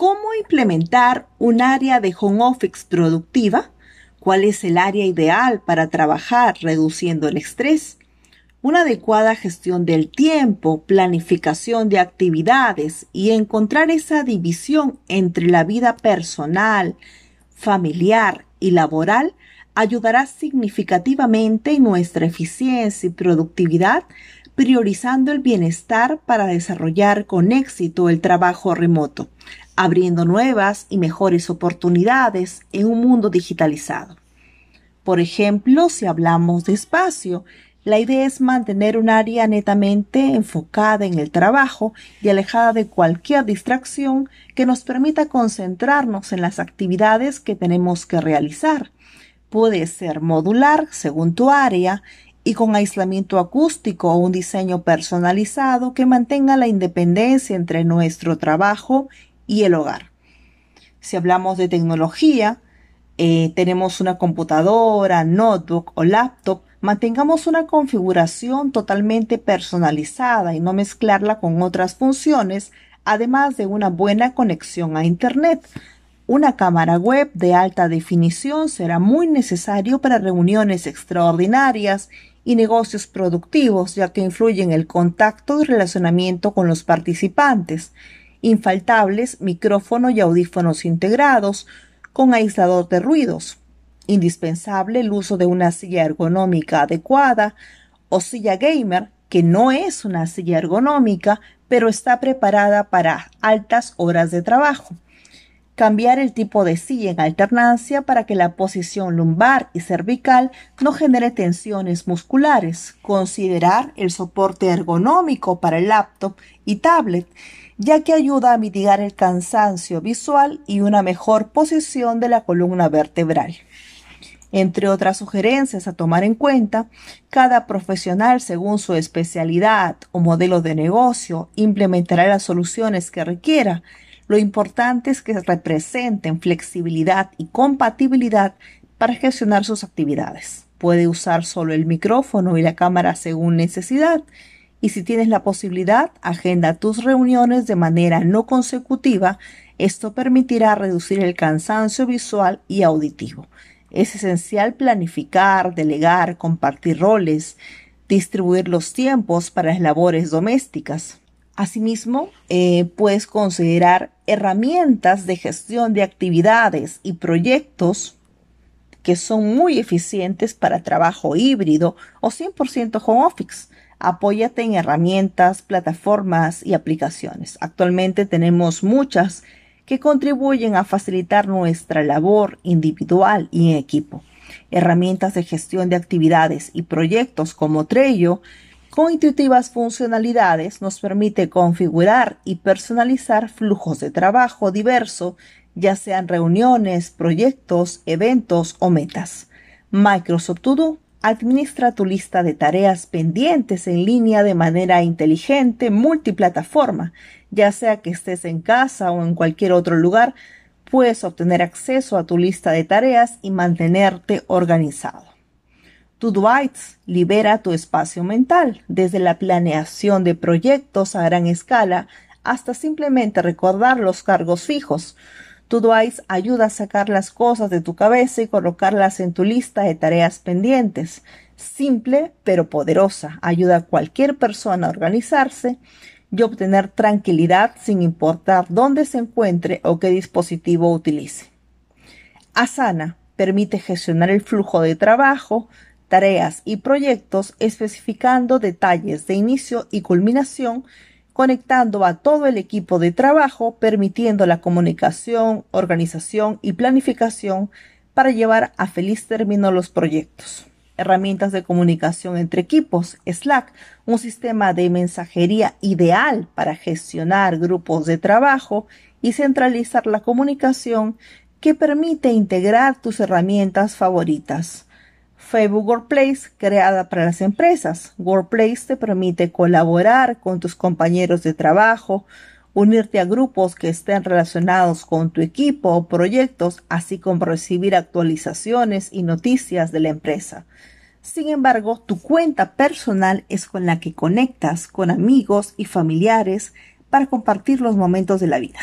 ¿Cómo implementar un área de home office productiva? ¿Cuál es el área ideal para trabajar reduciendo el estrés? Una adecuada gestión del tiempo, planificación de actividades y encontrar esa división entre la vida personal, familiar y laboral ayudará significativamente en nuestra eficiencia y productividad, priorizando el bienestar para desarrollar con éxito el trabajo remoto abriendo nuevas y mejores oportunidades en un mundo digitalizado. Por ejemplo, si hablamos de espacio, la idea es mantener un área netamente enfocada en el trabajo y alejada de cualquier distracción que nos permita concentrarnos en las actividades que tenemos que realizar. Puede ser modular según tu área y con aislamiento acústico o un diseño personalizado que mantenga la independencia entre nuestro trabajo y el hogar. Si hablamos de tecnología, eh, tenemos una computadora, notebook o laptop, mantengamos una configuración totalmente personalizada y no mezclarla con otras funciones, además de una buena conexión a Internet. Una cámara web de alta definición será muy necesario para reuniones extraordinarias y negocios productivos, ya que influye en el contacto y relacionamiento con los participantes infaltables micrófono y audífonos integrados con aislador de ruidos, indispensable el uso de una silla ergonómica adecuada o silla gamer que no es una silla ergonómica pero está preparada para altas horas de trabajo. Cambiar el tipo de silla en alternancia para que la posición lumbar y cervical no genere tensiones musculares. Considerar el soporte ergonómico para el laptop y tablet ya que ayuda a mitigar el cansancio visual y una mejor posición de la columna vertebral. Entre otras sugerencias a tomar en cuenta, cada profesional según su especialidad o modelo de negocio implementará las soluciones que requiera. Lo importante es que representen flexibilidad y compatibilidad para gestionar sus actividades. Puede usar solo el micrófono y la cámara según necesidad y si tienes la posibilidad, agenda tus reuniones de manera no consecutiva. Esto permitirá reducir el cansancio visual y auditivo. Es esencial planificar, delegar, compartir roles, distribuir los tiempos para las labores domésticas. Asimismo, eh, puedes considerar herramientas de gestión de actividades y proyectos que son muy eficientes para trabajo híbrido o 100% home office apóyate en herramientas, plataformas y aplicaciones. Actualmente tenemos muchas que contribuyen a facilitar nuestra labor individual y en equipo. Herramientas de gestión de actividades y proyectos como Trello, con intuitivas funcionalidades, nos permite configurar y personalizar flujos de trabajo diverso, ya sean reuniones, proyectos, eventos o metas. Microsoft To Administra tu lista de tareas pendientes en línea de manera inteligente, multiplataforma, ya sea que estés en casa o en cualquier otro lugar, puedes obtener acceso a tu lista de tareas y mantenerte organizado. Todoites libera tu espacio mental, desde la planeación de proyectos a gran escala hasta simplemente recordar los cargos fijos. Todoice ayuda a sacar las cosas de tu cabeza y colocarlas en tu lista de tareas pendientes. Simple pero poderosa. Ayuda a cualquier persona a organizarse y obtener tranquilidad sin importar dónde se encuentre o qué dispositivo utilice. Asana permite gestionar el flujo de trabajo, tareas y proyectos especificando detalles de inicio y culminación conectando a todo el equipo de trabajo, permitiendo la comunicación, organización y planificación para llevar a feliz término los proyectos. Herramientas de comunicación entre equipos, Slack, un sistema de mensajería ideal para gestionar grupos de trabajo y centralizar la comunicación que permite integrar tus herramientas favoritas. Facebook Workplace creada para las empresas. Workplace te permite colaborar con tus compañeros de trabajo, unirte a grupos que estén relacionados con tu equipo o proyectos, así como recibir actualizaciones y noticias de la empresa. Sin embargo, tu cuenta personal es con la que conectas con amigos y familiares para compartir los momentos de la vida.